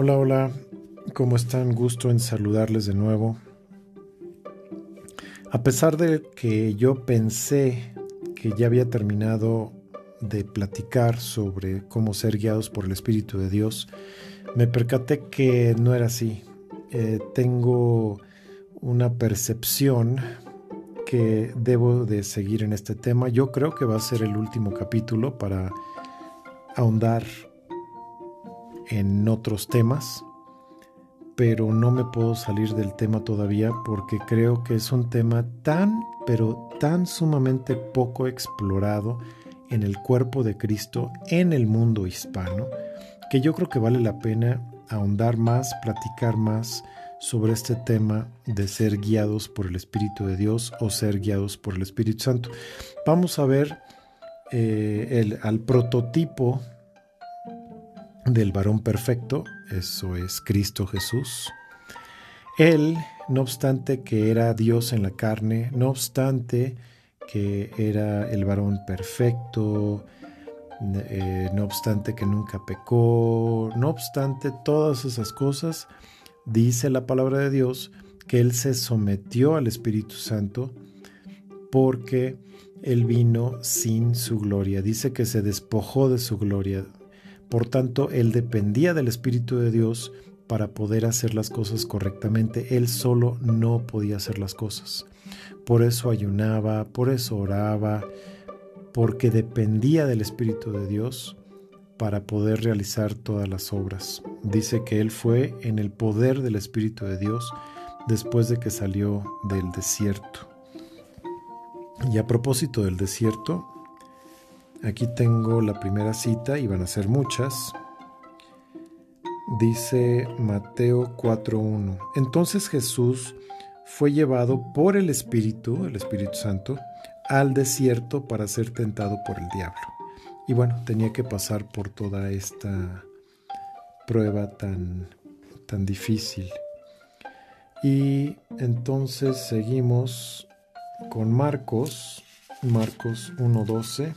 Hola, hola, ¿cómo están? Gusto en saludarles de nuevo. A pesar de que yo pensé que ya había terminado de platicar sobre cómo ser guiados por el Espíritu de Dios, me percaté que no era así. Eh, tengo una percepción que debo de seguir en este tema. Yo creo que va a ser el último capítulo para ahondar en otros temas, pero no me puedo salir del tema todavía porque creo que es un tema tan, pero tan sumamente poco explorado en el cuerpo de Cristo en el mundo hispano, que yo creo que vale la pena ahondar más, platicar más sobre este tema de ser guiados por el Espíritu de Dios o ser guiados por el Espíritu Santo. Vamos a ver eh, el, al prototipo del varón perfecto, eso es Cristo Jesús. Él, no obstante que era Dios en la carne, no obstante que era el varón perfecto, eh, no obstante que nunca pecó, no obstante todas esas cosas, dice la palabra de Dios que Él se sometió al Espíritu Santo porque Él vino sin su gloria. Dice que se despojó de su gloria. Por tanto, él dependía del Espíritu de Dios para poder hacer las cosas correctamente. Él solo no podía hacer las cosas. Por eso ayunaba, por eso oraba, porque dependía del Espíritu de Dios para poder realizar todas las obras. Dice que él fue en el poder del Espíritu de Dios después de que salió del desierto. Y a propósito del desierto, Aquí tengo la primera cita y van a ser muchas. Dice Mateo 4.1. Entonces Jesús fue llevado por el Espíritu, el Espíritu Santo, al desierto para ser tentado por el diablo. Y bueno, tenía que pasar por toda esta prueba tan, tan difícil. Y entonces seguimos con Marcos, Marcos 1.12.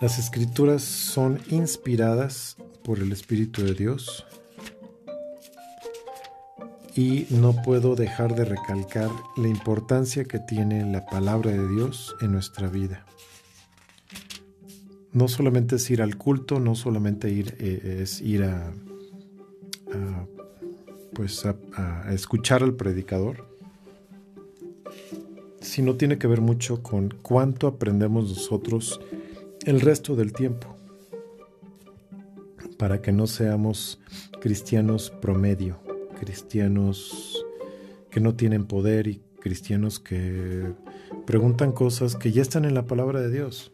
Las escrituras son inspiradas por el Espíritu de Dios y no puedo dejar de recalcar la importancia que tiene la palabra de Dios en nuestra vida. No solamente es ir al culto, no solamente ir, eh, es ir a, pues a escuchar al predicador, sino tiene que ver mucho con cuánto aprendemos nosotros el resto del tiempo, para que no seamos cristianos promedio, cristianos que no tienen poder y cristianos que preguntan cosas que ya están en la palabra de Dios.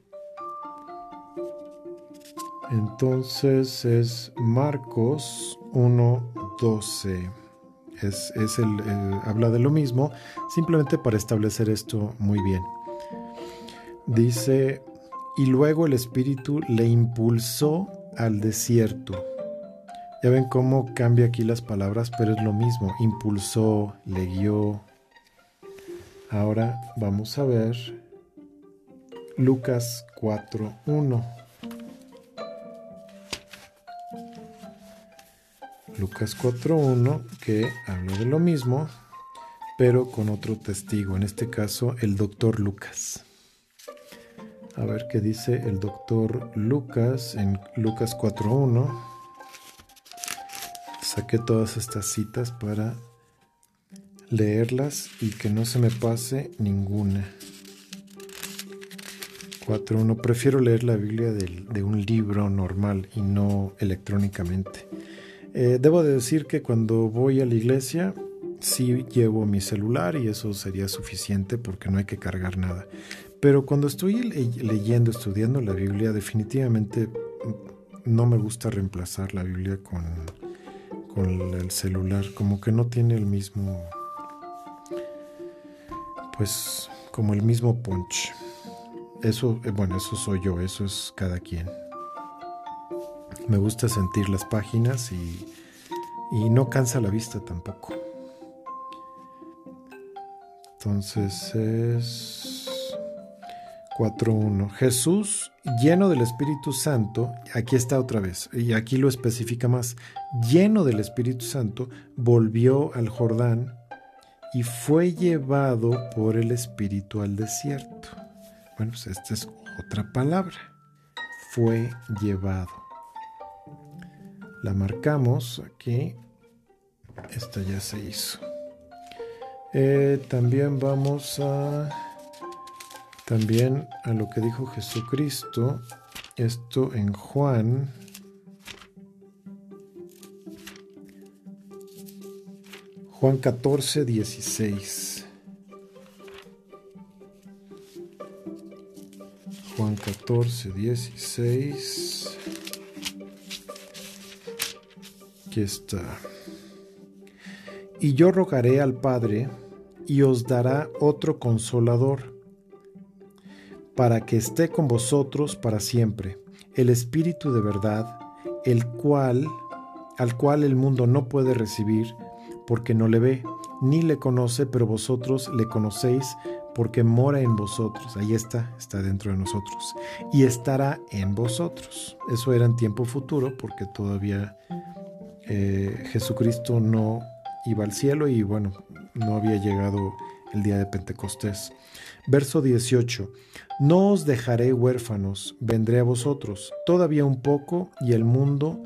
Entonces es Marcos 1.12. Es, es el, habla de lo mismo, simplemente para establecer esto muy bien. Dice y luego el Espíritu le impulsó al desierto. Ya ven cómo cambia aquí las palabras, pero es lo mismo. Impulsó, le guió. Ahora vamos a ver Lucas 4.1. Lucas 4.1 que habla de lo mismo, pero con otro testigo, en este caso el doctor Lucas. A ver qué dice el doctor Lucas en Lucas 4.1. Saqué todas estas citas para leerlas y que no se me pase ninguna. 4.1. Prefiero leer la Biblia de, un libro normal y no electrónicamente. Eh, debo de decir que cuando voy a la iglesia sí llevo mi celular y eso sería suficiente porque no hay que cargar nada. Pero cuando estoy leyendo, estudiando la Biblia, definitivamente no me gusta reemplazar la Biblia con, con el celular, como que no tiene el mismo, pues como el mismo punch. Eso, eh, bueno, eso soy yo, eso es cada quien. Me gusta sentir las páginas y, y no cansa la vista tampoco. Entonces es 4.1. Jesús, lleno del Espíritu Santo, aquí está otra vez, y aquí lo especifica más, lleno del Espíritu Santo, volvió al Jordán y fue llevado por el Espíritu al desierto. Bueno, pues esta es otra palabra. Fue llevado. La marcamos aquí. Esta ya se hizo. Eh, también vamos a también a lo que dijo Jesucristo, esto en Juan. Juan 14, 16. Juan 14, 16. Aquí está. Y yo rogaré al Padre y os dará otro consolador para que esté con vosotros para siempre, el Espíritu de verdad, el cual, al cual el mundo no puede recibir, porque no le ve, ni le conoce, pero vosotros le conocéis, porque mora en vosotros. Ahí está, está dentro de nosotros. Y estará en vosotros. Eso era en tiempo futuro, porque todavía eh, Jesucristo no iba al cielo y bueno, no había llegado el día de Pentecostés. Verso 18. No os dejaré huérfanos, vendré a vosotros. Todavía un poco y el mundo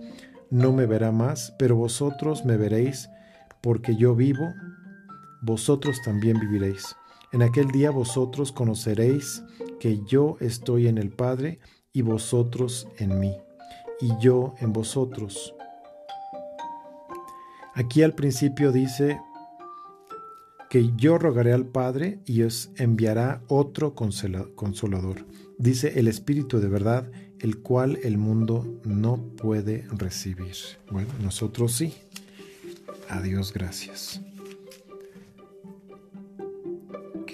no me verá más, pero vosotros me veréis, porque yo vivo, vosotros también viviréis. En aquel día vosotros conoceréis que yo estoy en el Padre y vosotros en mí, y yo en vosotros. Aquí al principio dice, que yo rogaré al Padre y os enviará otro consolador. Dice el Espíritu de verdad, el cual el mundo no puede recibir. Bueno, nosotros sí. Adiós, gracias. Ok.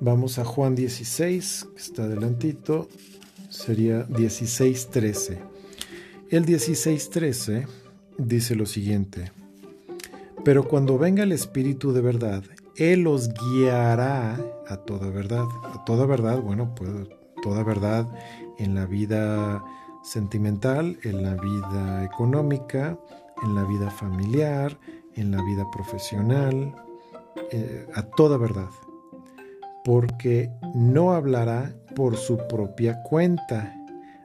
Vamos a Juan 16, que está adelantito. Sería 16.13. El 16.13 dice lo siguiente. Pero cuando venga el Espíritu de verdad, Él os guiará a toda verdad. A toda verdad, bueno, pues toda verdad en la vida sentimental, en la vida económica, en la vida familiar, en la vida profesional, eh, a toda verdad. Porque no hablará por su propia cuenta.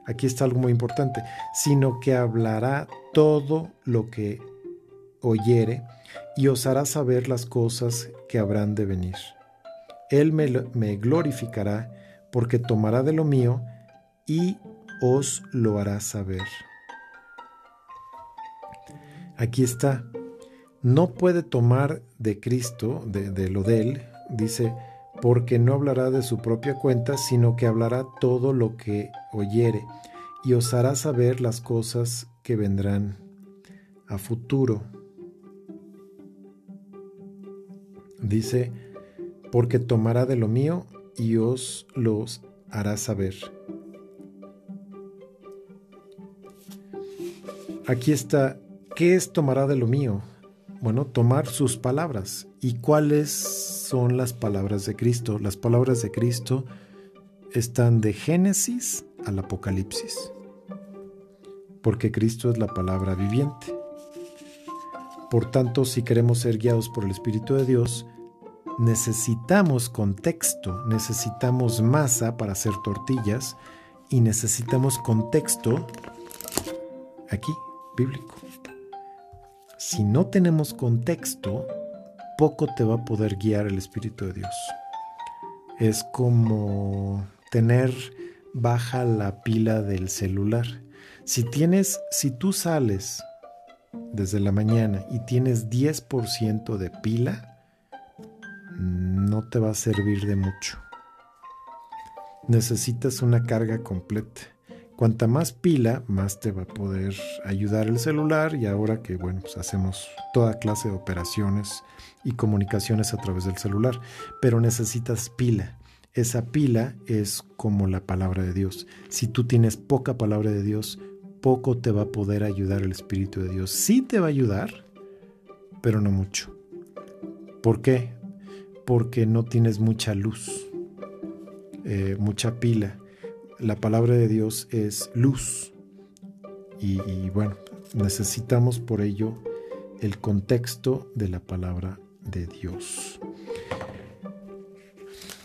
Aquí está algo muy importante, sino que hablará todo lo que oyere y os hará saber las cosas que habrán de venir. Él me, glorificará porque tomará de lo mío y os lo hará saber. Aquí está. No puede tomar de Cristo, de, de, lo de Él, dice, porque no hablará de su propia cuenta, sino que hablará todo lo que oyere, y os hará saber las cosas que vendrán a futuro. Dice, porque tomará de lo mío y os los hará saber. Aquí está, ¿qué es tomará de lo mío? Bueno, tomar sus palabras. ¿Y cuáles son las palabras de Cristo? Las palabras de Cristo están de Génesis al Apocalipsis, porque Cristo es la palabra viviente. Por tanto, si queremos ser guiados por el Espíritu de Dios, necesitamos contexto, necesitamos masa para hacer tortillas y necesitamos contexto aquí, bíblico. Si no tenemos contexto, poco te va a poder guiar el Espíritu de Dios. Es como tener baja la pila del celular. Si tienes, si tú sales desde la mañana y tienes 10% de pila, no te va a servir de mucho. Necesitas una carga completa. Cuanta más pila, más te va a poder ayudar el celular y ahora que bueno, pues hacemos toda clase de operaciones y comunicaciones a través del celular, pero necesitas pila. Esa pila es como la palabra de Dios. Si tú tienes poca palabra de Dios, poco te va a poder ayudar el Espíritu de Dios. Sí te va a ayudar, pero no mucho. ¿Por qué? Porque no tienes mucha luz. eh, mucha pila. La palabra de Dios es luz. Y, y bueno, necesitamos por ello el contexto de la palabra de Dios.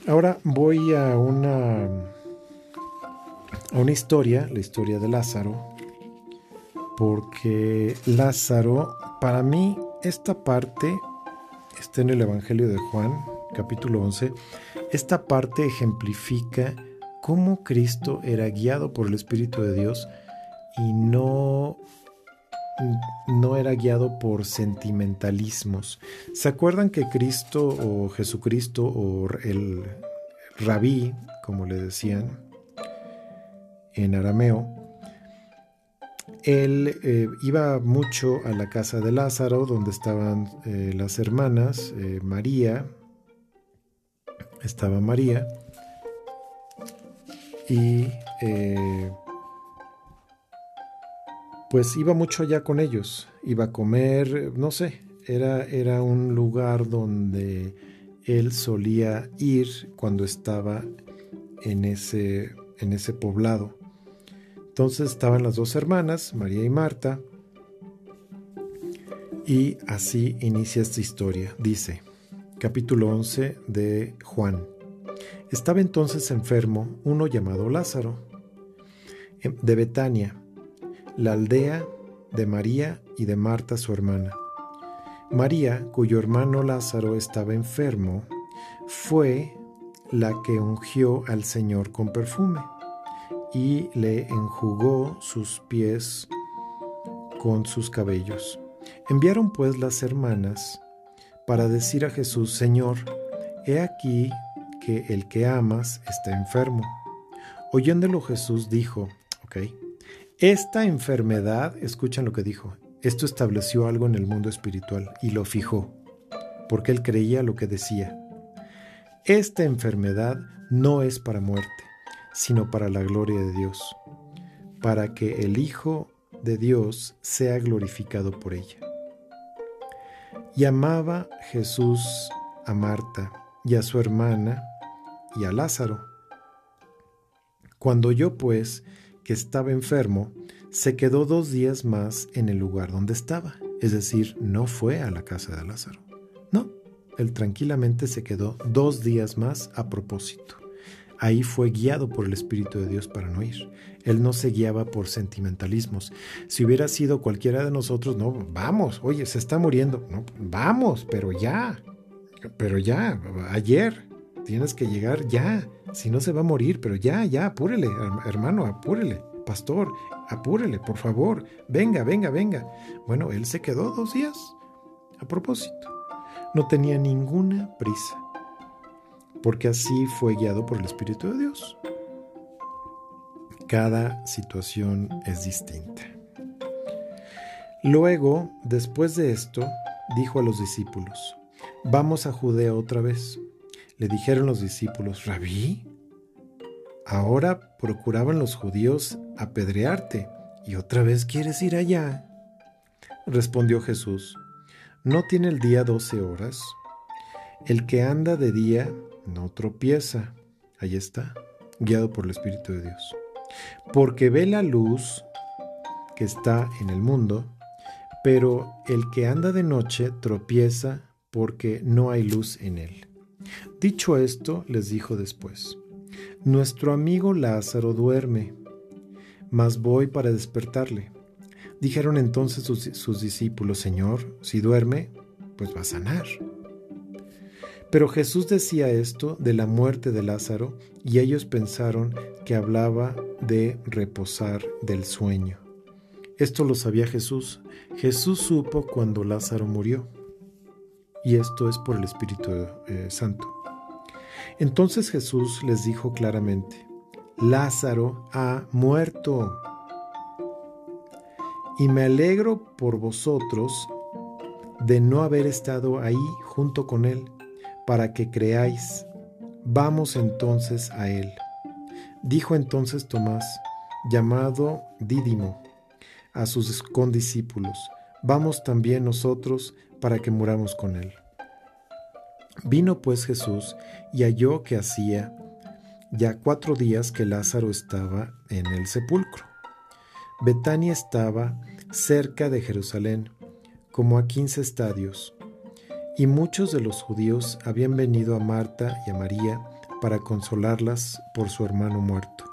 Ahora voy a una, a una historia, la historia de Lázaro, porque Lázaro, para mí, esta parte está en el Evangelio de Juan, capítulo 11, esta parte ejemplifica cómo Cristo era guiado por el Espíritu de Dios y no no era guiado por sentimentalismos. ¿Se acuerdan que Cristo o Jesucristo o el rabí, como le decían en arameo, él eh, iba mucho a la casa de Lázaro, donde estaban eh, las hermanas, eh, María, estaba María, y pues iba mucho allá con ellos, iba a comer, no sé, era, era un lugar donde él solía ir cuando estaba en ese, en ese poblado. Entonces estaban las dos hermanas, María y Marta, y así inicia esta historia. Dice, capítulo 11 de Juan. Estaba entonces enfermo uno llamado Lázaro, em, de Betania la aldea de María y de Marta su hermana. María, cuyo hermano Lázaro estaba enfermo, fue la que ungió al Señor con perfume y le enjugó sus pies con sus cabellos. Enviaron pues las hermanas para decir a Jesús, Señor, he aquí que el que amas está enfermo. Oyéndolo Jesús dijo, ok, esta enfermedad, escuchan lo que dijo, esto estableció algo en el mundo espiritual y lo fijó, porque él creía lo que decía. Esta enfermedad no es para muerte, sino para la gloria de Dios, para que el Hijo de Dios sea glorificado por ella. Y amaba Jesús a Marta y a su hermana y a Lázaro. Cuando yo pues que estaba enfermo, se quedó dos días más en el lugar donde estaba, es decir, no fue a la casa de Lázaro. No, él tranquilamente se quedó dos días más a propósito. Ahí fue guiado por el Espíritu de Dios para no ir. Él no se guiaba por sentimentalismos. Si hubiera sido cualquiera de nosotros, no, vamos, oye, se está muriendo. No, vamos, pero ya, pero ya, ayer, tienes que llegar ya. Si no se va a morir, pero ya, ya, apúrele, hermano, apúrele. Pastor, apúrele, por favor. Venga, venga, venga. Bueno, él se quedó dos días. A propósito, no tenía ninguna prisa, porque así fue guiado por el Espíritu de Dios. Cada situación es distinta. Luego, después de esto, dijo a los discípulos, vamos a Judea otra vez. Le dijeron los discípulos, Rabí, ahora procuraban los judíos apedrearte y otra vez quieres ir allá. Respondió Jesús, ¿no tiene el día doce horas? El que anda de día no tropieza. Ahí está, guiado por el Espíritu de Dios. Porque ve la luz que está en el mundo, pero el que anda de noche tropieza porque no hay luz en él. Dicho esto, les dijo después, Nuestro amigo Lázaro duerme, mas voy para despertarle. Dijeron entonces sus, discípulos, Señor, si duerme, pues va a sanar. Pero Jesús decía esto de la muerte de Lázaro y ellos pensaron que hablaba de reposar del sueño. Esto lo sabía Jesús. Jesús supo cuando Lázaro murió. Y esto es por el Espíritu eh, Santo. Entonces Jesús les dijo claramente, Lázaro ha muerto. Y me alegro por vosotros de no haber estado ahí junto con él, para que creáis. Vamos entonces a él. Dijo entonces Tomás, llamado Dídimo, a sus condiscípulos, vamos también nosotros para que muramos con él. Vino pues Jesús y halló que hacía ya cuatro días que Lázaro estaba en el sepulcro. Betania estaba cerca de Jerusalén, como a quince estadios, y muchos de los judíos habían venido a Marta y a María para consolarlas por su hermano muerto.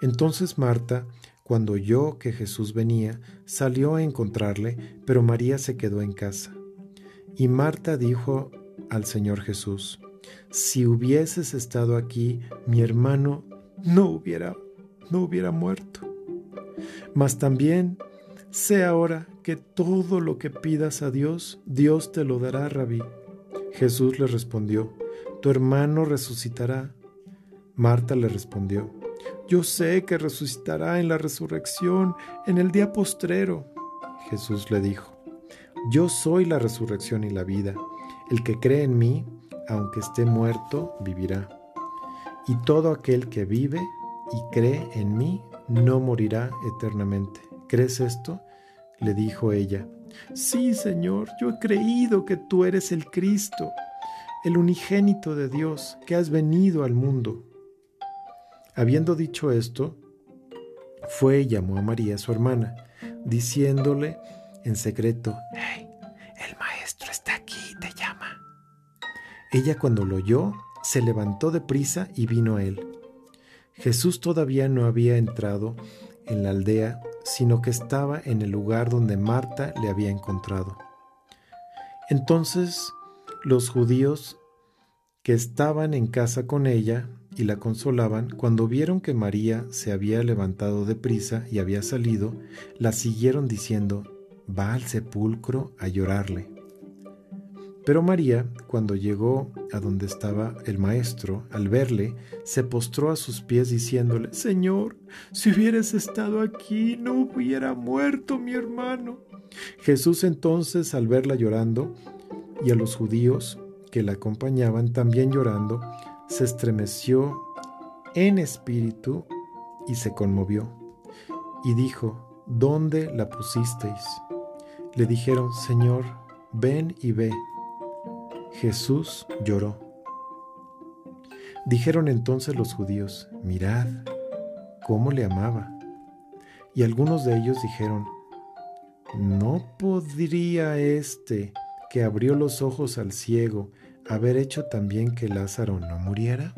Entonces Marta, cuando oyó que Jesús venía, salió a encontrarle, pero María se quedó en casa. Y Marta dijo al Señor Jesús, si hubieses estado aquí, mi hermano no hubiera, no hubiera muerto. Mas también sé ahora que todo lo que pidas a Dios, Dios te lo dará, rabí. Jesús le respondió, tu hermano resucitará. Marta le respondió, yo sé que resucitará en la resurrección, en el día postrero. Jesús le dijo, yo soy la resurrección y la vida. El que cree en mí, aunque esté muerto, vivirá. Y todo aquel que vive y cree en mí, no morirá eternamente. ¿Crees esto? Le dijo ella. Sí, Señor, yo he creído que tú eres el Cristo, el unigénito de Dios, que has venido al mundo. Habiendo dicho esto, fue y llamó a María, su hermana, diciéndole en secreto, hey, el maestro está aquí, te llama. Ella cuando lo oyó, se levantó de prisa y vino a él. Jesús todavía no había entrado en la aldea, sino que estaba en el lugar donde Marta le había encontrado. Entonces los judíos que estaban en casa con ella y la consolaban, cuando vieron que María se había levantado de prisa y había salido, la siguieron diciendo, va al sepulcro a llorarle. Pero María, cuando llegó a donde estaba el maestro, al verle, se postró a sus pies diciéndole, Señor, si hubieras estado aquí, no hubiera muerto mi hermano. Jesús entonces, al verla llorando, y a los judíos que la acompañaban también llorando, se estremeció en espíritu y se conmovió, y dijo, ¿Dónde la pusisteis? Le dijeron, Señor, ven y ve. Jesús lloró. Dijeron entonces los judíos, mirad cómo le amaba. Y algunos de ellos dijeron, ¿no podría este que abrió los ojos al ciego haber hecho también que Lázaro no muriera?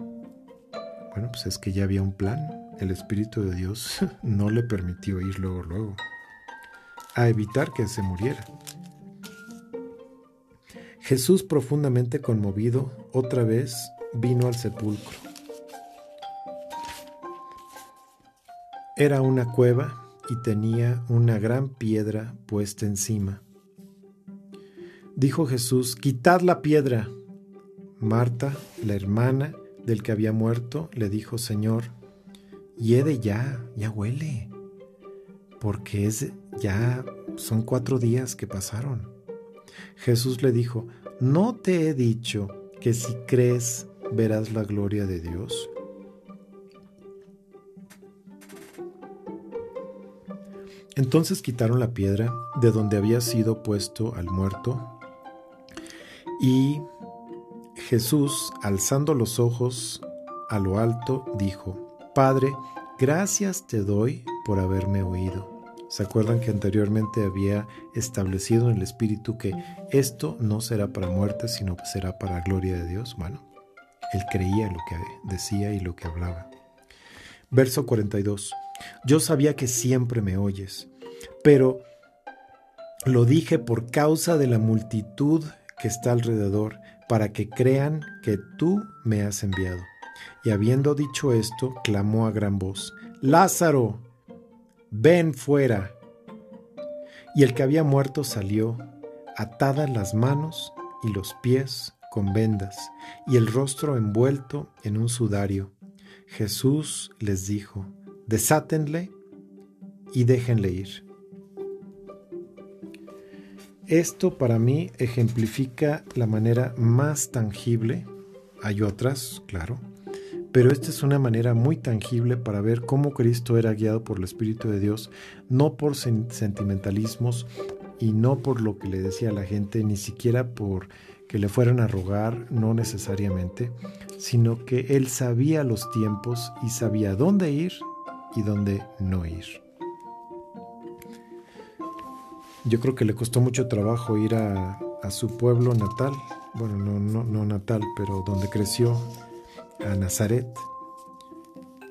Bueno, pues es que ya había un plan. El Espíritu de Dios no le permitió ir luego, luego, a evitar que se muriera. Jesús, profundamente conmovido, otra vez vino al sepulcro. Era una cueva y tenía una gran piedra puesta encima. Dijo Jesús, quitad la piedra. Marta, la hermana del que había muerto, le dijo, Señor, hiede ya, ya huele, porque es ya son cuatro días que pasaron. Jesús le dijo, ¿no te he dicho que si crees verás la gloria de Dios? Entonces quitaron la piedra de donde había sido puesto al muerto y Jesús, alzando los ojos a lo alto, dijo, Padre, gracias te doy por haberme oído. ¿Se acuerdan que anteriormente había establecido en el Espíritu que esto no será para muerte, sino que será para gloria de Dios? Bueno, él creía lo que decía y lo que hablaba. Verso 42. Yo sabía que siempre me oyes, pero lo dije por causa de la multitud que está alrededor, para que crean que tú me has enviado. Y habiendo dicho esto, clamó a gran voz, Lázaro, ven fuera. Y el que había muerto salió, atadas las manos y los pies con vendas, y el rostro envuelto en un sudario. Jesús les dijo, desátenle y déjenle ir. Esto para mí ejemplifica la manera más tangible, hay otras, claro, pero esta es una manera muy tangible para ver cómo Cristo era guiado por el Espíritu de Dios, no por sentimentalismos y no por lo que le decía a la gente, ni siquiera por que le fueran a rogar, no necesariamente, sino que él sabía los tiempos y sabía dónde ir y dónde no ir. Yo creo que le costó mucho trabajo ir a, su pueblo natal, bueno, no, no, no natal, pero donde creció, a Nazaret.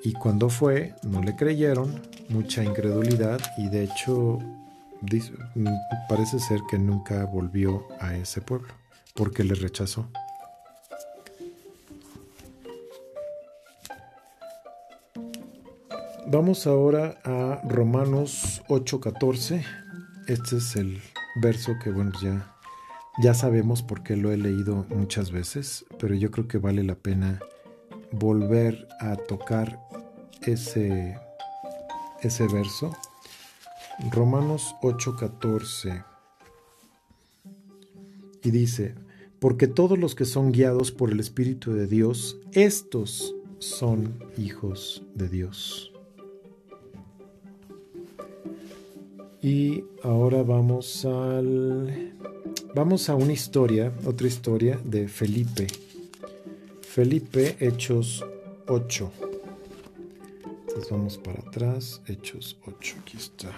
Y cuando fue, no le creyeron, mucha incredulidad y de hecho parece ser que nunca volvió a ese pueblo porque le rechazó. Vamos ahora a Romanos 8:14. Este es el verso que, bueno, ya, ya sabemos porque lo he leído muchas veces, pero yo creo que vale la pena volver a tocar ese, ese verso. Romanos 8:14. Y dice, porque todos los que son guiados por el Espíritu de Dios, estos son hijos de Dios. Y ahora vamos al vamos a una historia, otra historia de Felipe. Felipe Hechos 8. Entonces vamos para atrás, Hechos 8, aquí está.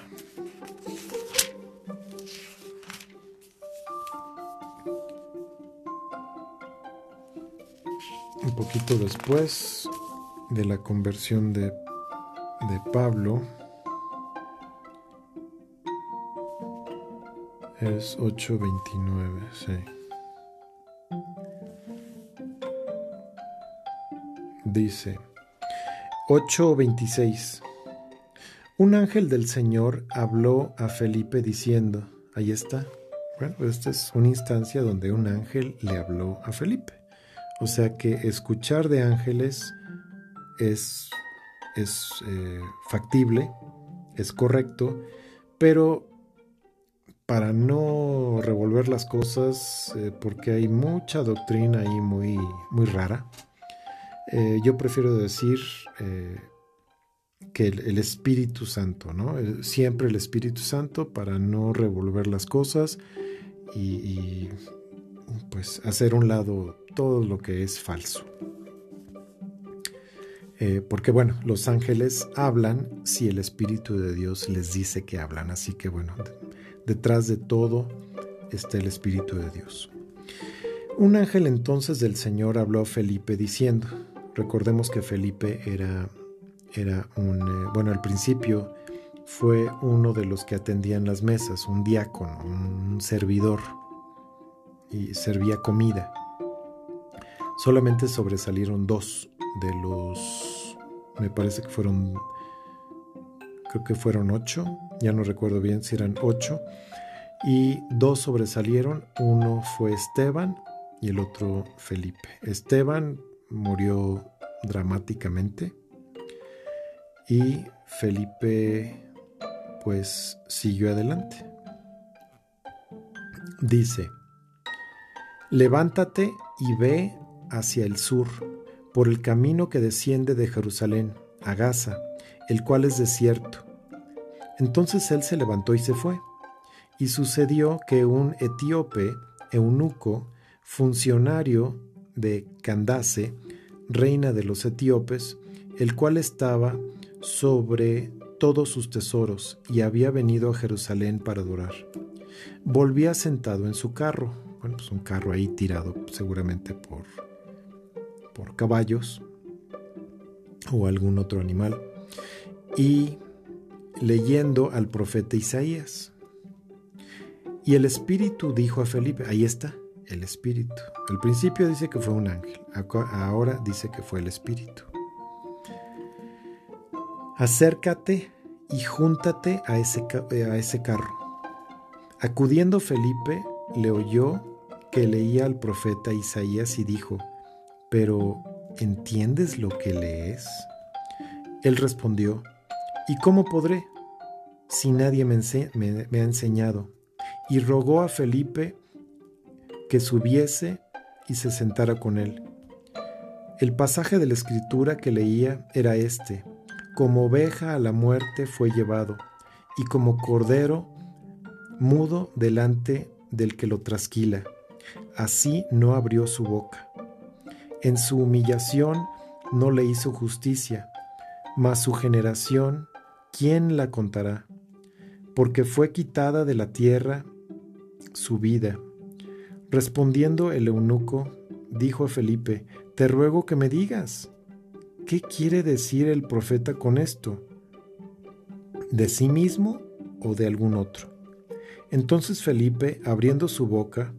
Un poquito después de la conversión de, de Pablo, Es 8.29, sí. Dice 8.26. Un ángel del Señor habló a Felipe diciendo, ahí está. Bueno, esta es una instancia donde un ángel le habló a Felipe. O sea que escuchar de ángeles es, es eh, factible, es correcto, pero para no revolver las cosas, eh, porque hay mucha doctrina ahí muy, muy rara, eh, yo prefiero decir eh, que el, Espíritu Santo, ¿no? siempre el Espíritu Santo para no revolver las cosas y, pues hacer un lado todo lo que es falso. porque bueno, los ángeles hablan si el Espíritu de Dios les dice que hablan, así que bueno, Detrás de todo está el Espíritu de Dios. Un ángel entonces del Señor habló a Felipe diciendo, recordemos que Felipe era, era un, eh, bueno, al principio fue uno de los que atendían las mesas, un diácono, un servidor, y servía comida. Solamente sobresalieron dos de los, me parece que fueron creo que fueron ocho, ya no recuerdo bien si eran ocho, y dos sobresalieron, uno fue Esteban y el otro Felipe. Esteban murió dramáticamente y Felipe pues siguió adelante. Dice, levántate y ve hacia el sur, por el camino que desciende de Jerusalén a Gaza el cual es desierto. Entonces él se levantó y se fue. Y sucedió que un etíope, eunuco, funcionario de Candace, reina de los etíopes, el cual estaba sobre todos sus tesoros y había venido a Jerusalén para adorar. Volvía sentado en su carro, bueno, pues un carro ahí tirado seguramente por, por caballos o algún otro animal y leyendo al profeta Isaías. Y el Espíritu dijo a Felipe, ahí está, el Espíritu. Al principio dice que fue un ángel, ahora dice que fue el Espíritu. Acércate y júntate a ese, a ese carro. Acudiendo Felipe, le oyó que leía al profeta Isaías y dijo, pero ¿entiendes lo que lees? Él respondió, ¿Y cómo podré si nadie me, ha enseñado? Y rogó a Felipe que subiese y se sentara con él. El pasaje de la escritura que leía era este, como oveja a la muerte fue llevado, y como cordero mudo delante del que lo trasquila, así no abrió su boca. En su humillación no le hizo justicia, mas su generación, ¿quién la contará? Porque fue quitada de la tierra su vida. Respondiendo el eunuco, dijo a Felipe, Te ruego que me digas, ¿qué quiere decir el profeta con esto? ¿De sí mismo o de algún otro? Entonces Felipe, abriendo su boca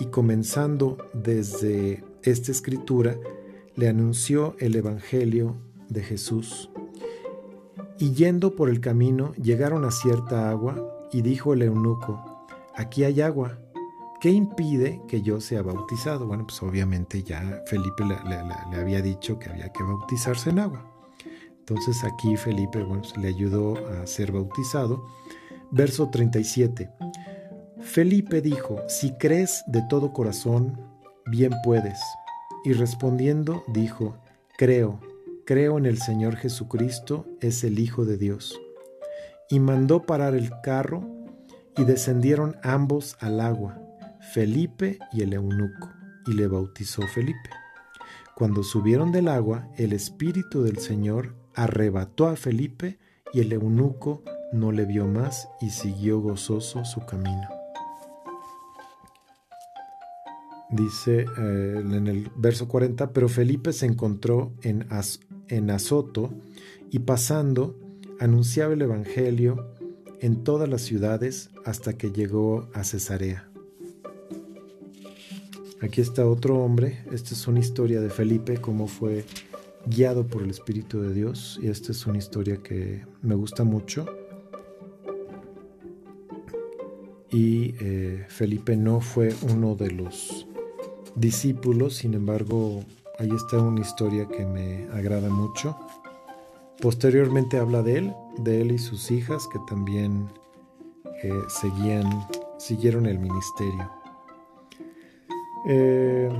y comenzando desde esta escritura, le anunció el Evangelio de Jesús. Y yendo por el camino, llegaron a cierta agua, y dijo el eunuco, aquí hay agua, ¿qué impide que yo sea bautizado? Bueno, pues obviamente ya Felipe le, había dicho que había que bautizarse en agua. Entonces aquí Felipe bueno, pues, le ayudó a ser bautizado. Verso 37. Felipe dijo, si crees de todo corazón, bien puedes. Y respondiendo dijo, creo, creo en el Señor Jesucristo, es el Hijo de Dios. Y mandó parar el carro, y descendieron ambos al agua, Felipe y el eunuco, y le bautizó Felipe. Cuando subieron del agua, el Espíritu del Señor arrebató a Felipe, y el eunuco no le vio más y siguió gozoso su camino. Dice eh, en el verso 40, pero Felipe se encontró en, en Azoto y pasando anunciaba el Evangelio en todas las ciudades hasta que llegó a Cesarea. Aquí está otro hombre, esta es una historia de Felipe, cómo fue guiado por el Espíritu de Dios y esta es una historia que me gusta mucho. Y eh, Felipe no fue uno de los discípulos, sin embargo, ahí está una historia que me agrada mucho. Posteriormente habla de él, de él y sus hijas que también eh, seguían, siguieron el ministerio. Eh,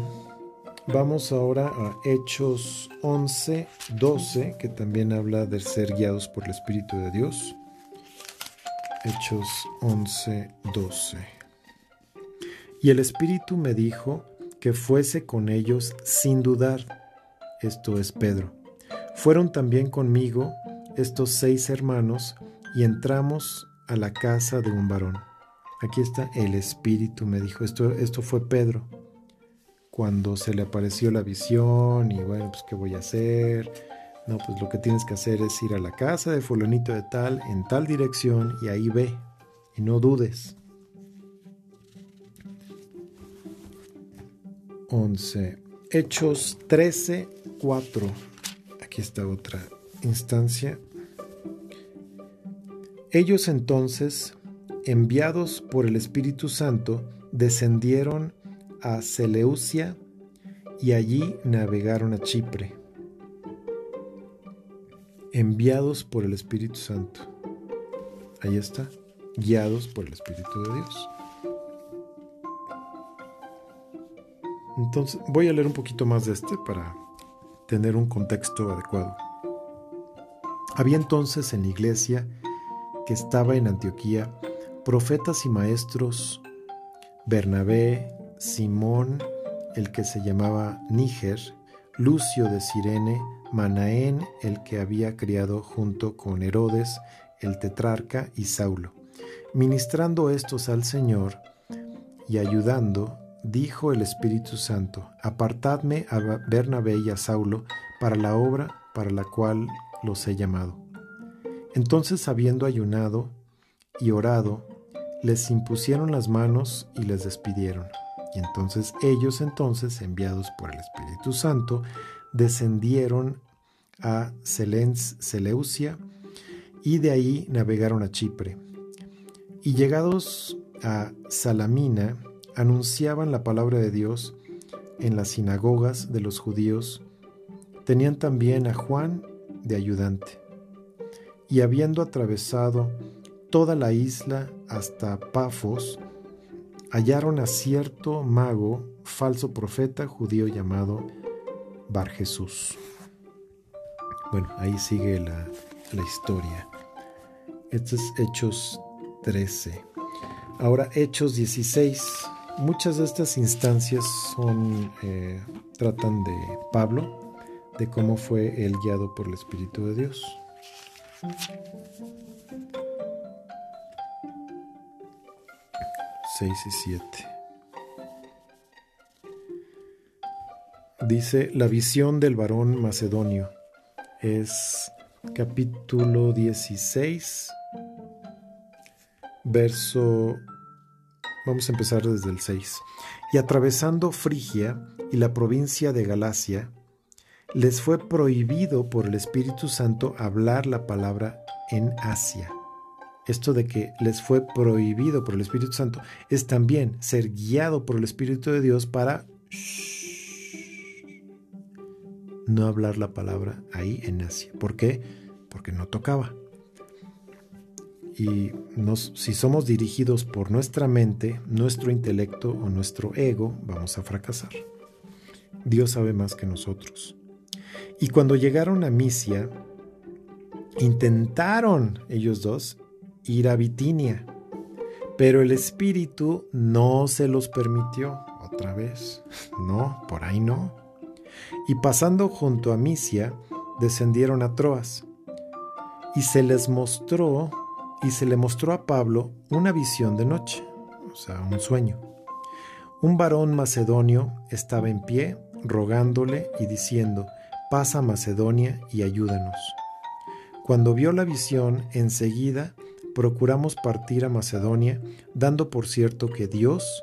vamos ahora a Hechos 11, 12, que también habla de ser guiados por el Espíritu de Dios. Hechos 11, 12. Y el Espíritu me dijo, que fuese con ellos sin dudar. Esto es Pedro. Fueron también conmigo estos seis hermanos y entramos a la casa de un varón. Aquí está el Espíritu, me dijo. Esto, esto fue Pedro. Cuando se le apareció la visión y bueno, pues ¿qué voy a hacer? No, pues lo que tienes que hacer es ir a la casa de fulanito de tal, en tal dirección y ahí ve. Y no dudes. 11. Hechos 13, 4. Aquí está otra instancia. Ellos entonces, enviados por el Espíritu Santo, descendieron a Seleucia y allí navegaron a Chipre. Enviados por el Espíritu Santo. Ahí está, guiados por el Espíritu de Dios. Entonces voy a leer un poquito más de este para tener un contexto adecuado. Había entonces en la iglesia que estaba en Antioquía profetas y maestros, Bernabé, Simón, el que se llamaba Níger, Lucio de Sirene, Manaén, el que había criado junto con Herodes, el tetrarca, y Saulo. Ministrando estos al Señor y ayudando, dijo el Espíritu Santo, apartadme a Bernabé y a Saulo para la obra para la cual los he llamado. Entonces, habiendo ayunado y orado, les impusieron las manos y les despidieron. Y entonces ellos, entonces, enviados por el Espíritu Santo, descendieron a Seleucia y de ahí navegaron a Chipre. Y llegados a Salamina, anunciaban la palabra de Dios en las sinagogas de los judíos, tenían también a Juan de ayudante. Y habiendo atravesado toda la isla hasta Pafos, hallaron a cierto mago, falso profeta judío llamado Bar Jesús. Bueno, ahí sigue la, la historia. Este es Hechos 13. Ahora Hechos 16 muchas de estas instancias son eh, tratan de Pablo, de cómo fue él guiado por el Espíritu de Dios. Seis y siete. Dice la visión del varón macedonio. Es capítulo 16, verso... Vamos a empezar desde el 6. Y atravesando Frigia y la provincia de Galacia, les fue prohibido por el Espíritu Santo hablar la palabra en Asia. Esto de que les fue prohibido por el Espíritu Santo es también ser guiado por el Espíritu de Dios para no hablar la palabra ahí en Asia. ¿Por qué? Porque no tocaba. Y si somos dirigidos por nuestra mente, nuestro intelecto o nuestro ego, vamos a fracasar. Dios sabe más que nosotros. Y cuando llegaron a Misia, intentaron ellos dos ir a Bitinia, pero el Espíritu no se los permitió. Otra vez, no, por ahí no. Y pasando junto a Misia, descendieron a Troas. Y se les mostró, y se le mostró a Pablo una visión de noche, o sea, un sueño. Un varón macedonio estaba en pie, rogándole y diciendo, pasa a Macedonia y ayúdanos. Cuando vio la visión, enseguida procuramos partir a Macedonia, dando por cierto que Dios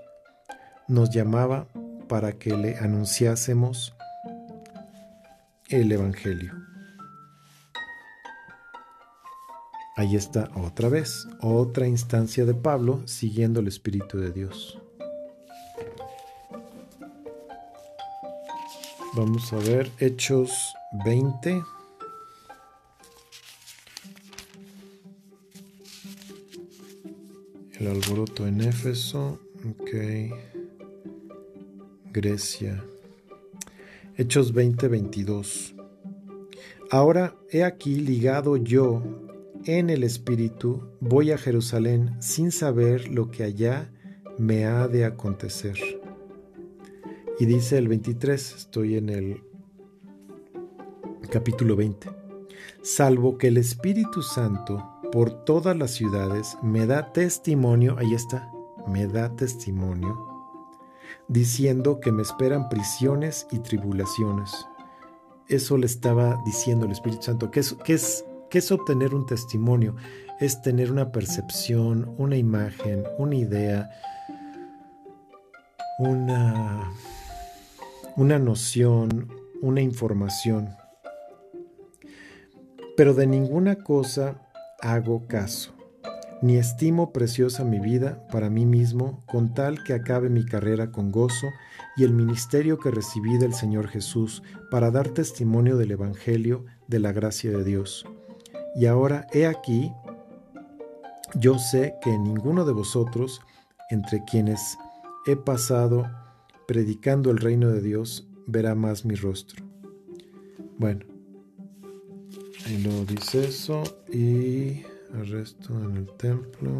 nos llamaba para que le anunciásemos el Evangelio. Ahí está otra vez, otra instancia de Pablo siguiendo el Espíritu de Dios. Vamos a ver Hechos 20. El alboroto en Éfeso. Ok. Grecia. Hechos 20, 22. Ahora he aquí ligado yo en el Espíritu, voy a Jerusalén sin saber lo que allá me ha de acontecer. Y dice el 23, estoy en el capítulo 20, salvo que el Espíritu Santo por todas las ciudades me da testimonio, ahí está, me da testimonio diciendo que me esperan prisiones y tribulaciones. Eso le estaba diciendo el Espíritu Santo. ¿Qué es, es, obtener un testimonio? Es tener una percepción, una imagen, una idea, una, una noción, una información. Pero de ninguna cosa hago caso ni estimo preciosa mi vida para mí mismo, con tal que acabe mi carrera con gozo y el ministerio que recibí del Señor Jesús para dar testimonio del Evangelio de la gracia de Dios. Y ahora he aquí, yo sé que ninguno de vosotros, entre quienes he pasado predicando el reino de Dios, verá más mi rostro. Bueno, ahí lo dice eso y arresto en el templo.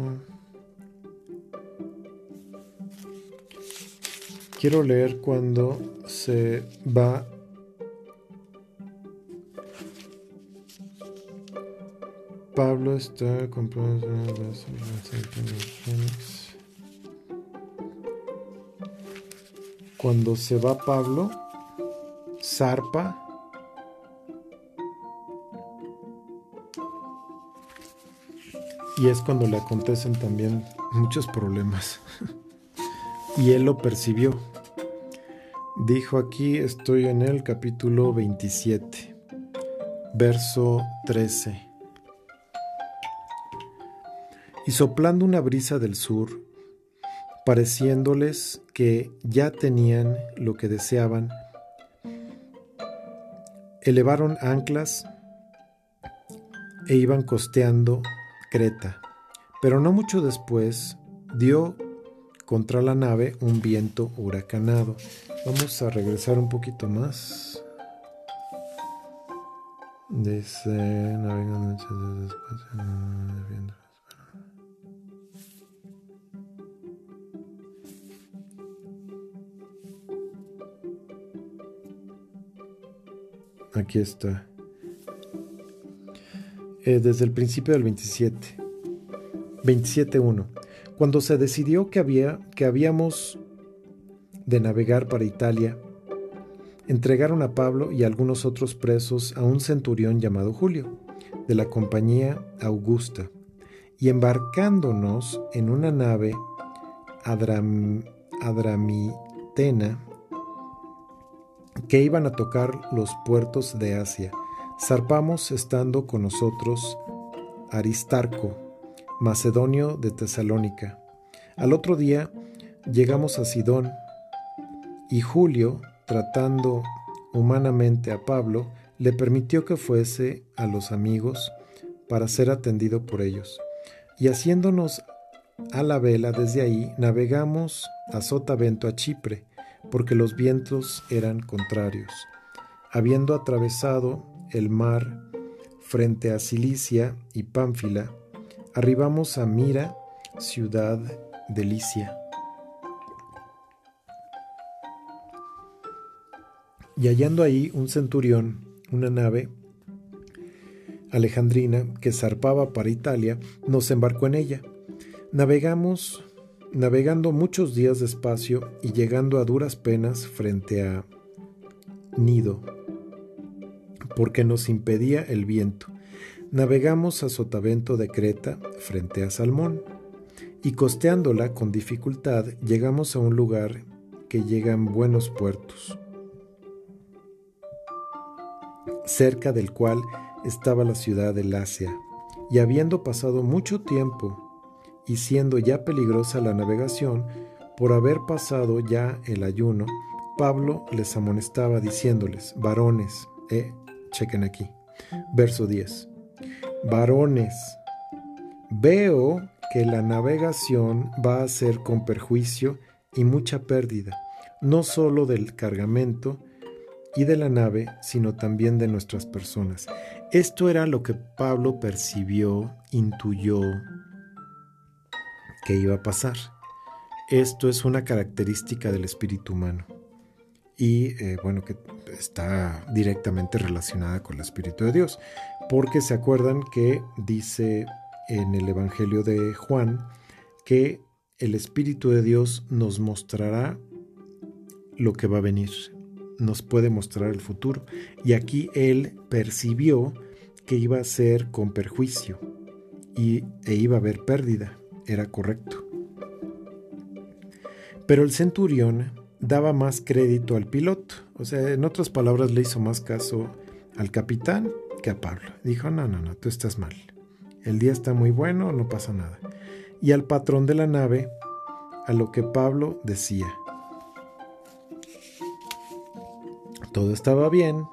Quiero leer cuando se va Pablo está comprando Cuando se va Pablo, zarpa Y es cuando le acontecen también muchos problemas. y él lo percibió. Dijo aquí, estoy en el capítulo 27, verso 13. Y soplando una brisa del sur, pareciéndoles que ya tenían lo que deseaban, elevaron anclas e iban costeando Creta, pero no mucho después dio contra la nave un viento huracanado. Vamos a regresar un poquito más. Dice, aquí está. Eh, desde el principio del 27. 27.1. Cuando se decidió que, había, que habíamos de navegar para Italia, entregaron a Pablo y algunos otros presos a un centurión llamado Julio, de la compañía Augusta, y embarcándonos en una nave adramitena que iban a tocar los puertos de Asia, zarpamos estando con nosotros Aristarco, macedonio de Tesalónica. Al otro día llegamos a Sidón y Julio, tratando humanamente a Pablo, le permitió que fuese a los amigos para ser atendido por ellos. Y haciéndonos a la vela desde ahí, navegamos a Sotavento a Chipre, porque los vientos eran contrarios. Habiendo atravesado el mar frente a Cilicia y Pánfila, arribamos a Mira, ciudad de Licia. y hallando ahí un centurión, una nave alejandrina que zarpaba para Italia, nos embarcó en ella. Navegamos, navegando muchos días despacio y llegando a duras penas frente a Nido, porque nos impedía el viento. Navegamos a Sotavento de Creta frente a Salmón, y costeándola con dificultad llegamos a un lugar que llega en buenos puertos cerca del cual estaba la ciudad de Lacia. Y habiendo pasado mucho tiempo y siendo ya peligrosa la navegación, por haber pasado ya el ayuno, Pablo les amonestaba diciéndoles, varones, eh, chequen aquí, verso 10, varones, veo que la navegación va a ser con perjuicio y mucha pérdida, no solo del cargamento, y de la nave, sino también de nuestras personas. Esto era lo que Pablo percibió, intuyó que iba a pasar. Esto es una característica del espíritu humano y eh, bueno, que está directamente relacionada con el Espíritu de Dios, porque se acuerdan que dice en el Evangelio de Juan que el Espíritu de Dios nos mostrará lo que va a venir, nos puede mostrar el futuro. Y aquí él percibió que iba a ser con perjuicio y, e iba a haber pérdida. Era correcto. Pero el centurión daba más crédito al piloto. O sea, en otras palabras, le hizo más caso al capitán que a Pablo. Dijo, no, no, no, tú estás mal. El día está muy bueno, no pasa nada. Y al patrón de la nave, a lo que Pablo decía. Todo estaba bien,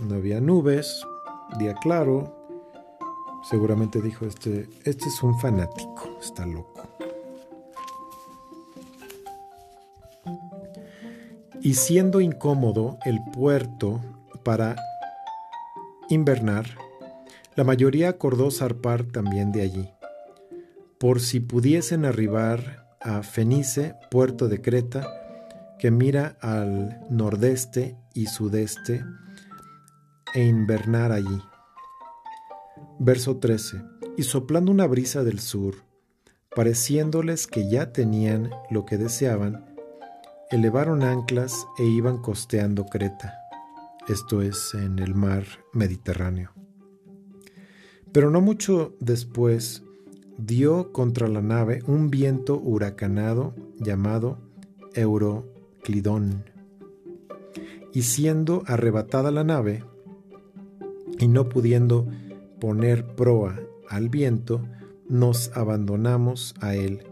no había nubes, día claro. Seguramente dijo, este, este es un fanático, está loco. Y siendo incómodo el puerto para invernar, la mayoría acordó zarpar también de allí, por si pudiesen arribar a Fenice, puerto de Creta, que mira al nordeste y sudeste e invernar allí. Verso 13. Y soplando una brisa del sur, pareciéndoles que ya tenían lo que deseaban, elevaron anclas e iban costeando Creta, esto es en el mar Mediterráneo. Pero no mucho después dio contra la nave un viento huracanado llamado Euroclidón y siendo arrebatada la nave, y no pudiendo poner proa al viento, nos abandonamos a él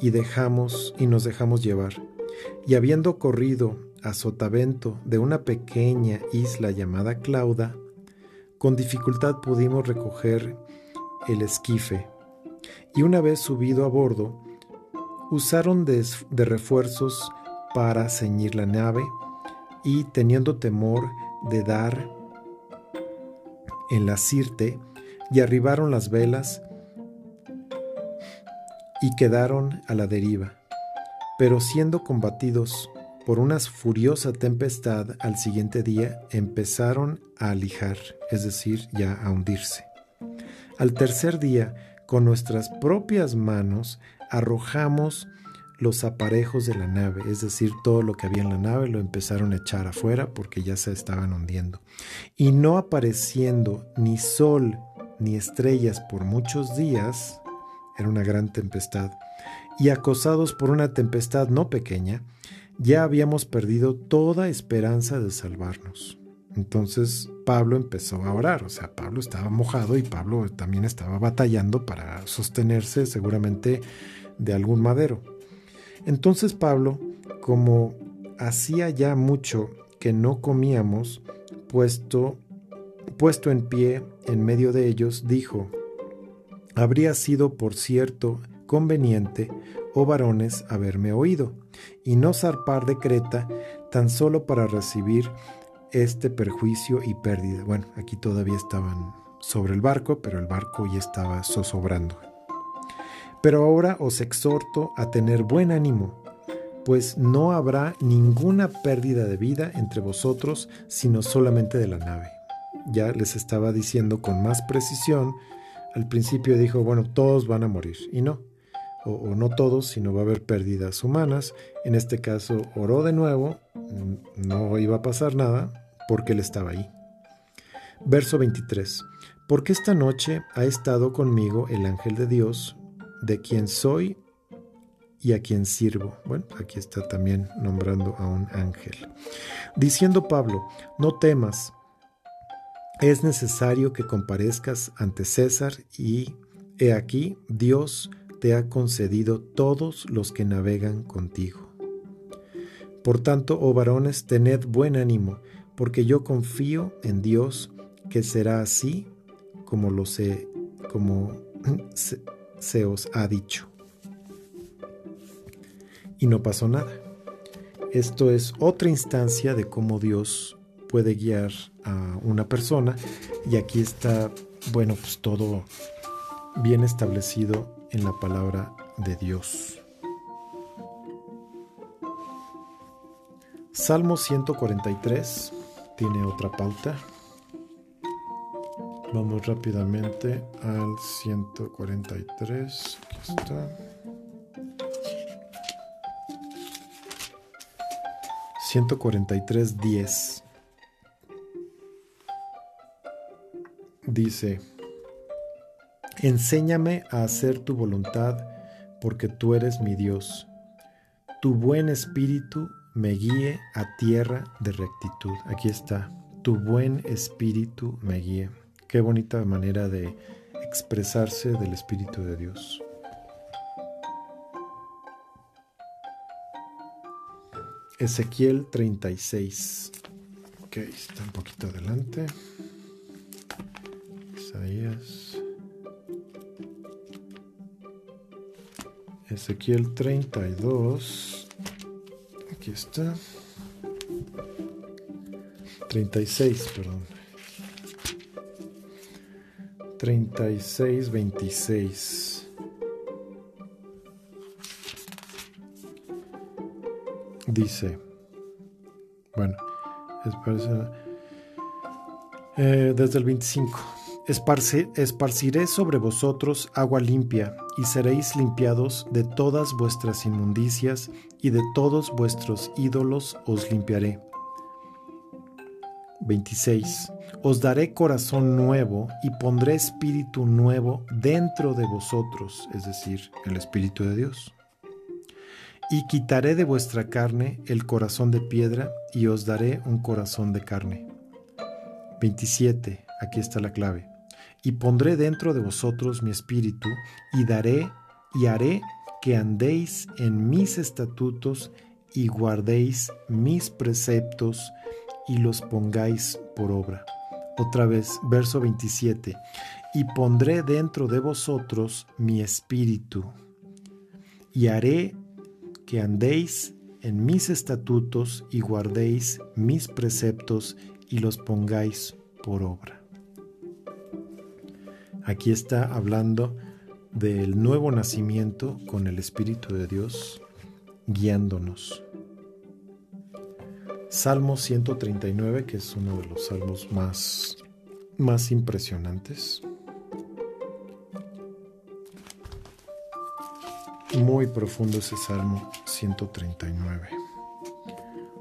y dejamos y nos dejamos llevar. Y habiendo corrido a sotavento de una pequeña isla llamada Clauda, con dificultad pudimos recoger el esquife. Y una vez subido a bordo, usaron de, refuerzos para ceñir la nave y teniendo temor de dar en la sirte, y arribaron las velas y quedaron a la deriva. Pero siendo combatidos por una furiosa tempestad, al siguiente día empezaron a alijar, es decir, ya a hundirse. Al tercer día, con nuestras propias manos, arrojamos los aparejos de la nave, es decir, todo lo que había en la nave lo empezaron a echar afuera porque ya se estaban hundiendo. Y no apareciendo ni sol ni estrellas por muchos días, era una gran tempestad, y acosados por una tempestad no pequeña, ya habíamos perdido toda esperanza de salvarnos. Entonces Pablo empezó a orar, o sea, Pablo estaba mojado y Pablo también estaba batallando para sostenerse seguramente de algún madero. Entonces Pablo, como hacía ya mucho que no comíamos, puesto, puesto en pie en medio de ellos, dijo, habría sido, por cierto, conveniente, oh varones, haberme oído, y no zarpar de Creta tan solo para recibir este perjuicio y pérdida. Bueno, aquí todavía estaban sobre el barco, pero el barco ya estaba zozobrando. Pero ahora os exhorto a tener buen ánimo, pues no habrá ninguna pérdida de vida entre vosotros, sino solamente de la nave. Ya les estaba diciendo con más precisión, al principio dijo, bueno, todos van a morir, y no, o, no todos, sino va a haber pérdidas humanas. En este caso, oró de nuevo, no iba a pasar nada, porque él estaba ahí. Verso 23. Porque esta noche ha estado conmigo el ángel de Dios, de quien soy y a quien sirvo. Bueno, aquí está también nombrando a un ángel. Diciendo Pablo, no temas, es necesario que comparezcas ante César y he aquí, Dios te ha concedido todos los que navegan contigo. Por tanto, oh varones, tened buen ánimo, porque yo confío en Dios que será así como lo sé, como se, se os ha dicho. Y no pasó nada. Esto es otra instancia de cómo Dios puede guiar a una persona y aquí está, bueno, pues todo bien establecido en la palabra de Dios. Salmo 143 tiene otra pauta. Vamos rápidamente al 143. Aquí está. 143, 10. Dice, enséñame a hacer tu voluntad, porque tú eres mi Dios. Tu buen espíritu me guíe a tierra de rectitud. Aquí está, tu buen espíritu me guíe. Qué bonita manera de expresarse del Espíritu de Dios. Ezequiel 36. Ok, está un poquito adelante. Isaías. Ezequiel 32. Aquí está. 36, perdón. 36, 26. Dice, bueno, eh, desde el 25. esparciré sobre vosotros agua limpia, y seréis limpiados de todas vuestras inmundicias, y de todos vuestros ídolos os limpiaré. 26. Os daré corazón nuevo y pondré espíritu nuevo dentro de vosotros, es decir, el Espíritu de Dios. Y quitaré de vuestra carne el corazón de piedra y os daré un corazón de carne. 27. Aquí está la clave y pondré dentro de vosotros mi espíritu, y daré y haré que andéis en mis estatutos y guardéis mis preceptos y los pongáis por obra. Otra vez, verso 27. Y pondré dentro de vosotros mi espíritu, y haré que andéis en mis estatutos y guardéis mis preceptos y los pongáis por obra. Aquí está hablando del nuevo nacimiento con el Espíritu de Dios guiándonos. Salmo 139, que es uno de los salmos más, más impresionantes. Muy profundo ese Salmo 139.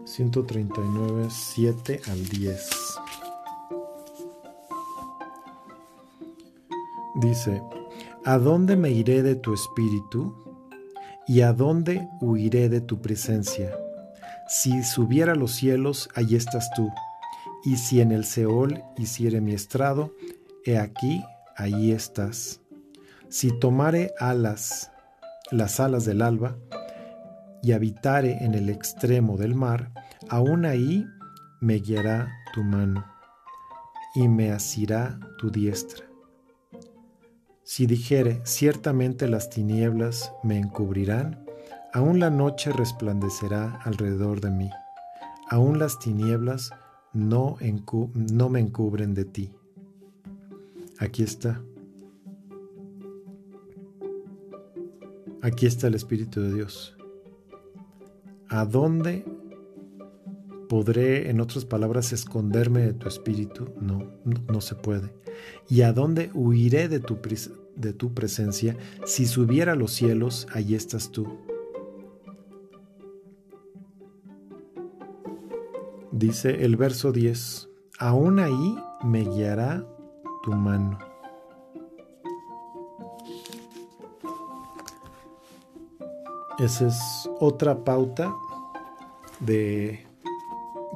139, 7 al 10. Dice, ¿a dónde me iré de tu espíritu? ¿Y a dónde huiré de tu presencia? Si subiera a los cielos, allí estás tú. Y si en el Seol hiciere mi estrado, he aquí, allí estás. Si tomare alas, las alas del alba, y habitare en el extremo del mar, aún ahí me guiará tu mano, y me asirá tu diestra. Si dijere, ciertamente las tinieblas me encubrirán, Aún la noche resplandecerá alrededor de mí, aún las tinieblas no, me encubren de ti. Aquí está. Aquí está el Espíritu de Dios. ¿A dónde podré, en otras palabras, esconderme de tu Espíritu? No, no, se puede. ¿Y a dónde huiré de tu, de tu presencia? Si subiera a los cielos, allí estás tú. Dice el verso 10, aún ahí me guiará tu mano. Esa es otra pauta de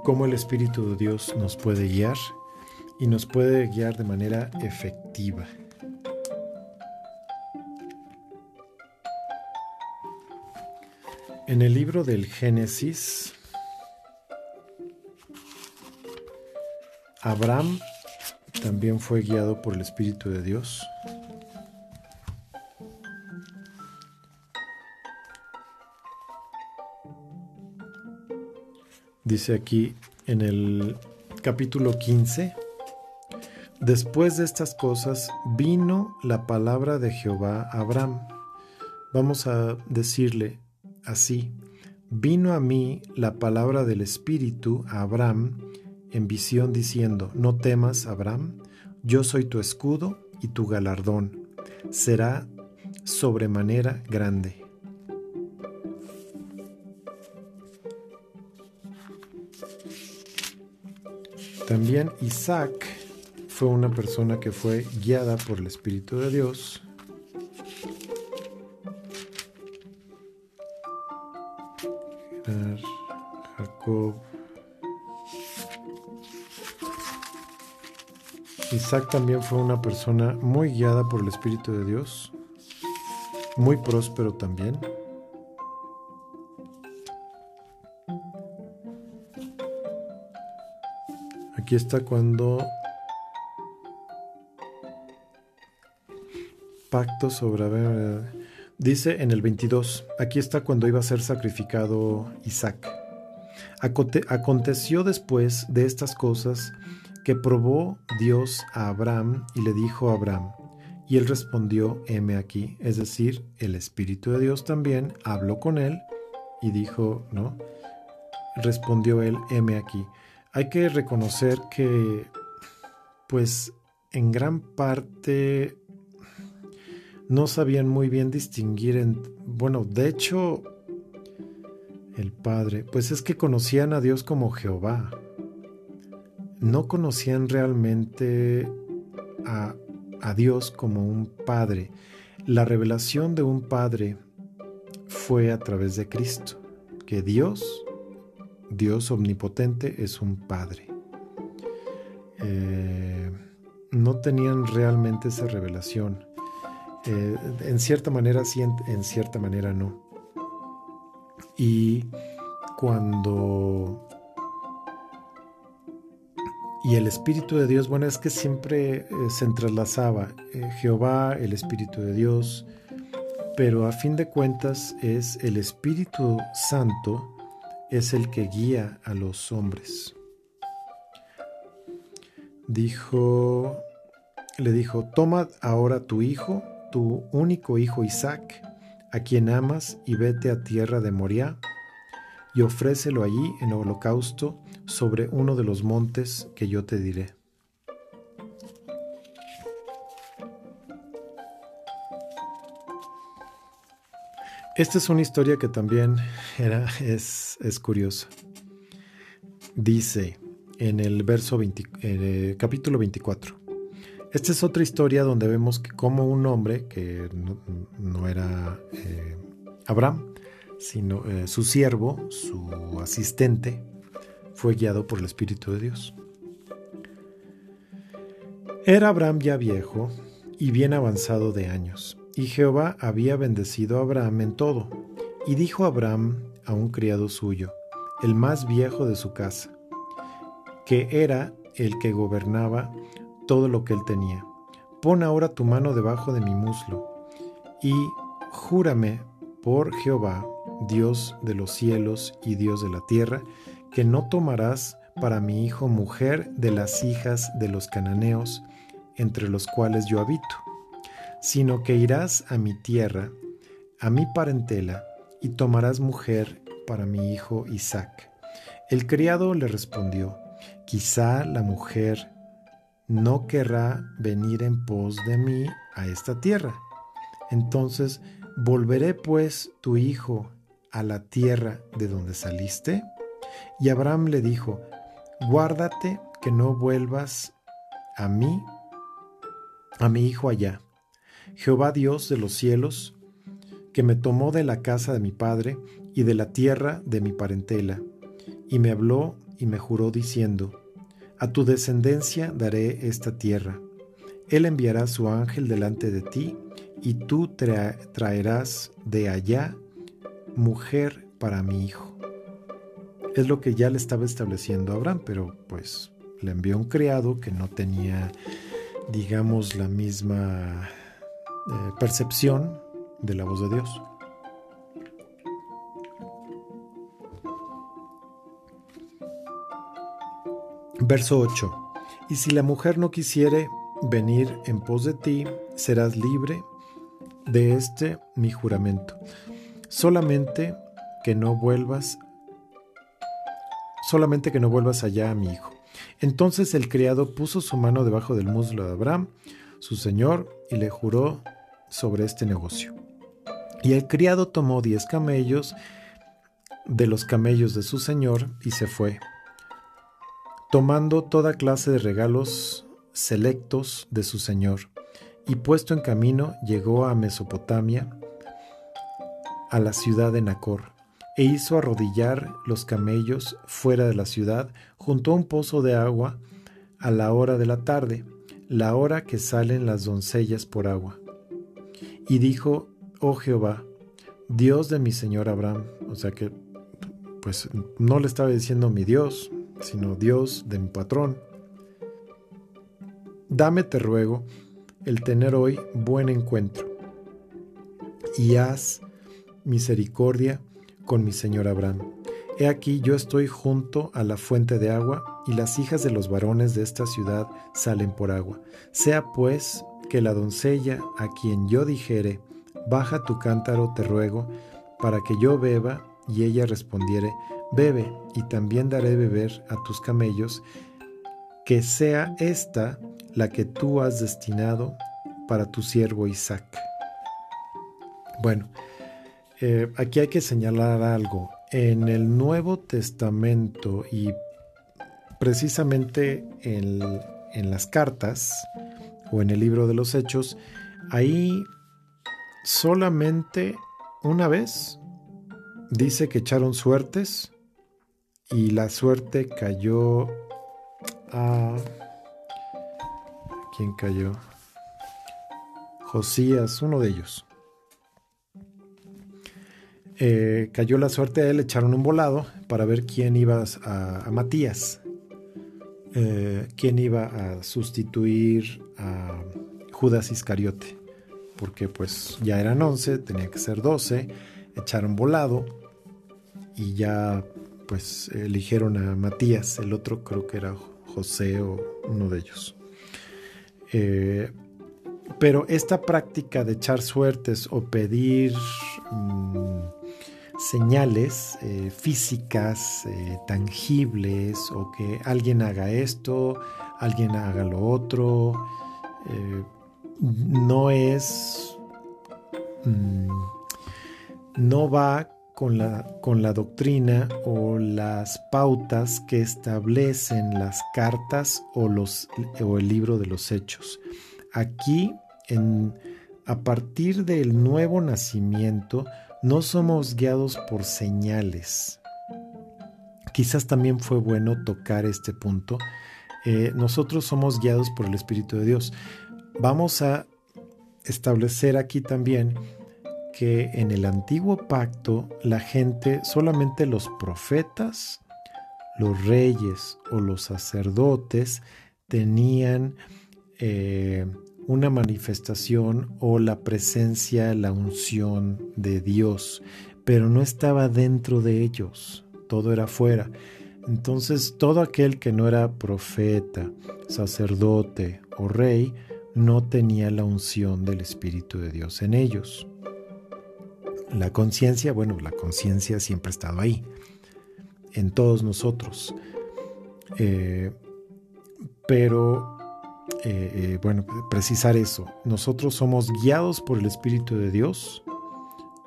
cómo el Espíritu de Dios nos puede guiar y nos puede guiar de manera efectiva. En el libro del Génesis, Abraham también fue guiado por el Espíritu de Dios. Dice aquí en el capítulo 15, después de estas cosas vino la palabra de Jehová a Abraham. Vamos a decirle así, vino a mí la palabra del Espíritu a Abraham en visión diciendo, no temas, Abraham, yo soy tu escudo y tu galardón será sobremanera grande. También Isaac fue una persona que fue guiada por el Espíritu de Dios. Isaac también fue una persona muy guiada por el Espíritu de Dios, muy próspero también. Aquí está cuando pacto sobre... Dice en el 22, aquí está cuando iba a ser sacrificado Isaac. Aconteció después de estas cosas que probó Dios a Abraham y le dijo a Abraham, y él respondió, heme aquí, es decir, el Espíritu de Dios también habló con él y dijo, ¿no? Respondió él, heme aquí. Hay que reconocer que, pues, en gran parte no sabían muy bien distinguir en, bueno, de hecho, el Padre, pues es que conocían a Dios como Jehová, no conocían realmente a, Dios como un Padre. La revelación de un Padre fue a través de Cristo, que Dios, Dios omnipotente, es un Padre. Eh, no tenían realmente esa revelación. Eh, en cierta manera sí, en cierta manera no. Y cuando y el Espíritu de Dios, bueno, es que siempre eh, se entrelazaba eh, Jehová, el Espíritu de Dios, pero a fin de cuentas es el Espíritu Santo, es el que guía a los hombres. Dijo, le dijo, toma ahora tu hijo, tu único hijo Isaac, a quien amas, y vete a tierra de Moriah, y ofrécelo allí en holocausto sobre uno de los montes que yo te diré. Esta es una historia que también era, es, es curiosa. Dice en el verso 20, capítulo 24. Esta es otra historia donde vemos que como un hombre, que no, era eh, Abraham, sino eh, su siervo, su asistente, fue guiado por el Espíritu de Dios. Era Abraham ya viejo y bien avanzado de años, y Jehová había bendecido a Abraham en todo, y dijo Abraham a un criado suyo, el más viejo de su casa, que era el que gobernaba todo lo que él tenía. Pon ahora tu mano debajo de mi muslo, y júrame por Jehová, Dios de los cielos y Dios de la tierra, que no tomarás para mi hijo mujer de las hijas de los cananeos, entre los cuales yo habito, sino que irás a mi tierra, a mi parentela, y tomarás mujer para mi hijo Isaac. El criado le respondió, quizá la mujer no querrá venir en pos de mí a esta tierra. Entonces, ¿volveré pues tu hijo a la tierra de donde saliste? Y Abraham le dijo, guárdate que no vuelvas a mí, a mi hijo allá. Jehová Dios de los cielos, que me tomó de la casa de mi padre y de la tierra de mi parentela, y me habló y me juró diciendo, A tu descendencia daré esta tierra. Él enviará su ángel delante de ti, y tú traerás de allá mujer para mi hijo. Es lo que ya le estaba estableciendo Abraham, pero pues le envió un criado que no tenía, digamos, la misma eh, percepción de la voz de Dios. Verso 8. Y si la mujer no quisiere venir en pos de ti, serás libre de este mi juramento. Solamente que no vuelvas solamente que no vuelvas allá a mi hijo. Entonces el criado puso su mano debajo del muslo de Abraham, su señor, y le juró sobre este negocio. Y el criado tomó diez camellos de los camellos de su señor y se fue, tomando toda clase de regalos selectos de su señor, y puesto en camino llegó a Mesopotamia, a la ciudad de Nacor, e hizo arrodillar los camellos fuera de la ciudad, junto a un pozo de agua, a la hora de la tarde, la hora que salen las doncellas por agua. Y dijo, oh Jehová, Dios de mi Señor Abraham, o sea que, pues no le estaba diciendo mi Dios, sino Dios de mi patrón, dame te ruego el tener hoy buen encuentro y haz misericordia con mi Señor Abraham. He aquí yo estoy junto a la fuente de agua y las hijas de los varones de esta ciudad salen por agua. Sea pues que la doncella a quien yo dijere, baja tu cántaro, te ruego, para que yo beba, y ella respondiere, bebe, y también daré beber a tus camellos, que sea esta la que tú has destinado para tu siervo Isaac. Bueno, eh, aquí hay que señalar algo. En el Nuevo Testamento y precisamente en, en las cartas, o en el libro de los Hechos, ahí solamente una vez dice que echaron suertes y la suerte cayó a... ¿Quién cayó? Josías, uno de ellos. Eh, cayó la suerte a él, echaron un volado para ver quién iba a Matías, eh, quién iba a sustituir a Judas Iscariote, porque pues ya eran 11, tenía que ser 12, echaron volado y ya pues eligieron a Matías, el otro creo que era José o uno de ellos. Eh, pero esta práctica de echar suertes o pedir mm, señales eh, físicas, eh, tangibles, o que alguien haga esto, alguien haga lo otro, no es, mm, no va con la, con la doctrina o las pautas que establecen las cartas o, los, o el libro de los hechos. Aquí, en, a partir del nuevo nacimiento, no somos guiados por señales. Quizás también fue bueno tocar este punto. Eh, nosotros somos guiados por el Espíritu de Dios. Vamos a establecer aquí también que en el antiguo pacto la gente, solamente los profetas, los reyes o los sacerdotes tenían eh, una manifestación o la presencia, la unción de Dios, pero no estaba dentro de ellos, todo era fuera. Entonces todo aquel que no era profeta, sacerdote o rey, no tenía la unción del Espíritu de Dios en ellos. La conciencia, bueno, la conciencia siempre ha estado ahí, en todos nosotros. Eh, pero eh, eh, bueno, precisar eso. Nosotros somos guiados por el Espíritu de Dios,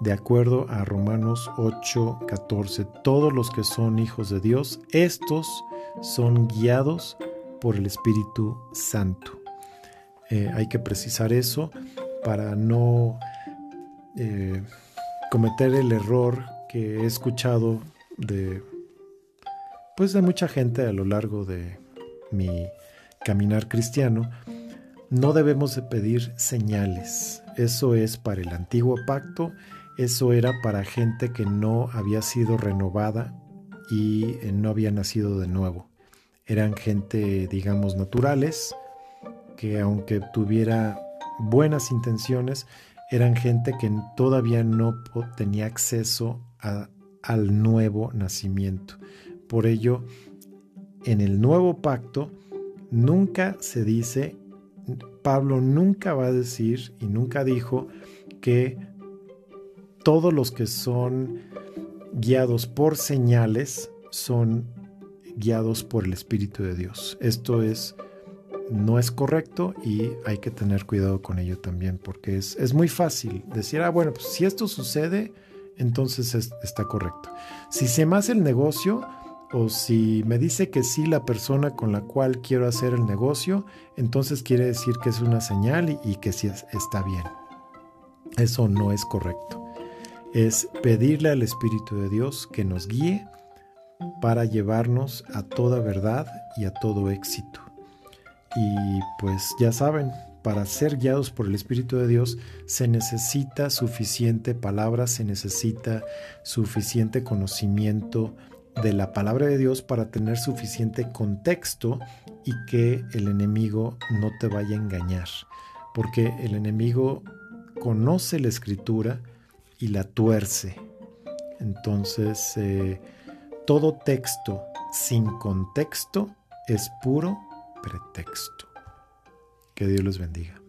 de acuerdo a Romanos 8, 14. Todos los que son hijos de Dios, estos son guiados por el Espíritu Santo. Hay que precisar eso para no cometer el error que he escuchado de pues de mucha gente a lo largo de mi caminar cristiano, no debemos de pedir señales. Eso es para el antiguo pacto, eso era para gente que no había sido renovada y eh, no había nacido de nuevo. Eran gente, digamos, naturales, que aunque tuviera buenas intenciones, eran gente que todavía no tenía acceso al nuevo nacimiento. Por ello, en el nuevo pacto, nunca se dice, Pablo nunca va a decir y nunca dijo que todos los que son guiados por señales son guiados por el Espíritu de Dios. Esto es no es correcto y hay que tener cuidado con ello también porque es, es muy fácil decir, ah, bueno, pues si esto sucede, entonces está correcto. Si se me hace el negocio, o si me dice que sí la persona con la cual quiero hacer el negocio, entonces quiere decir que es una señal y, que sí está bien. Eso no es correcto. Es pedirle al Espíritu de Dios que nos guíe para llevarnos a toda verdad y a todo éxito. Y pues ya saben, para ser guiados por el Espíritu de Dios se necesita suficiente palabra, se necesita suficiente conocimiento, de la palabra de Dios para tener suficiente contexto y que el enemigo no te vaya a engañar. Porque el enemigo conoce la escritura y la tuerce. Entonces, eh, todo texto sin contexto es puro pretexto. Que Dios los bendiga.